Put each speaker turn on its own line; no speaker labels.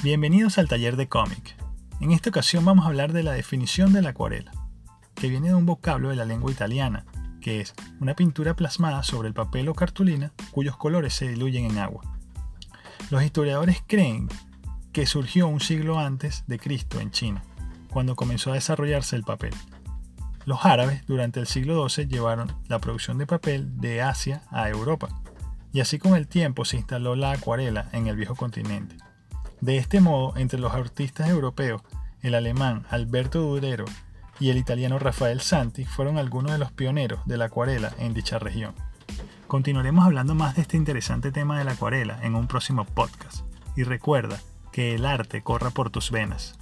Bienvenidos al taller de cómic. En esta ocasión vamos a hablar de la definición de la acuarela, que viene de un vocablo de la lengua italiana, que es una pintura plasmada sobre el papel o cartulina cuyos colores se diluyen en agua. Los historiadores creen que surgió un siglo antes de Cristo en China, cuando comenzó a desarrollarse el papel. Los árabes durante el siglo XII llevaron la producción de papel de Asia a Europa, y así con el tiempo se instaló la acuarela en el viejo continente. De este modo, entre los artistas europeos, el alemán Alberto Durero y el italiano Rafael Santi fueron algunos de los pioneros de la acuarela en dicha región. Continuaremos hablando más de este interesante tema de la acuarela en un próximo podcast. Y recuerda que el arte corra por tus venas.